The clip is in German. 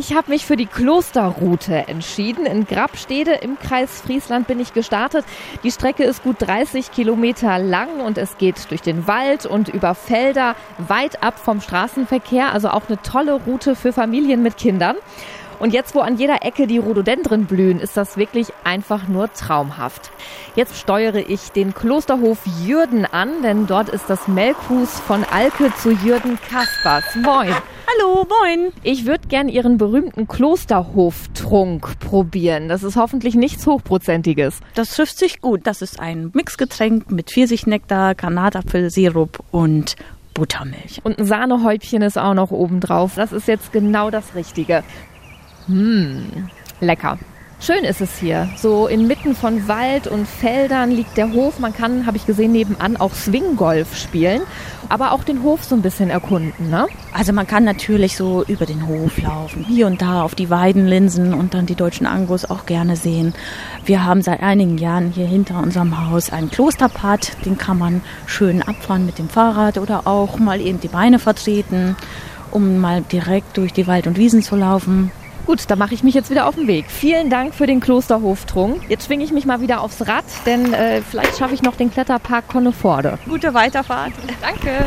Ich habe mich für die Klosterroute entschieden. In Grabstede im Kreis Friesland bin ich gestartet. Die Strecke ist gut 30 Kilometer lang und es geht durch den Wald und über Felder weit ab vom Straßenverkehr. Also auch eine tolle Route für Familien mit Kindern. Und jetzt, wo an jeder Ecke die Rhododendren blühen, ist das wirklich einfach nur traumhaft. Jetzt steuere ich den Klosterhof Jürden an, denn dort ist das Melkhus von Alke zu Jürden Kaspers. Moin. Hallo, moin. Ich würde gern Ihren berühmten Klosterhoftrunk probieren. Das ist hoffentlich nichts Hochprozentiges. Das trifft sich gut. Das ist ein Mixgetränk mit Pfirsichnektar, Granatapfelsirup und Buttermilch. Und ein Sahnehäubchen ist auch noch oben drauf. Das ist jetzt genau das Richtige. Hm, lecker. Schön ist es hier. So inmitten von Wald und Feldern liegt der Hof. Man kann, habe ich gesehen, nebenan auch Swinggolf spielen, aber auch den Hof so ein bisschen erkunden. Ne? Also man kann natürlich so über den Hof laufen, hier und da auf die Weidenlinsen und dann die deutschen Angus auch gerne sehen. Wir haben seit einigen Jahren hier hinter unserem Haus einen Klosterpad. Den kann man schön abfahren mit dem Fahrrad oder auch mal eben die Beine vertreten, um mal direkt durch die Wald und Wiesen zu laufen. Gut, da mache ich mich jetzt wieder auf den Weg. Vielen Dank für den Klosterhoftrunk. Jetzt schwinge ich mich mal wieder aufs Rad, denn äh, vielleicht schaffe ich noch den Kletterpark Conneforde. Gute Weiterfahrt. Danke.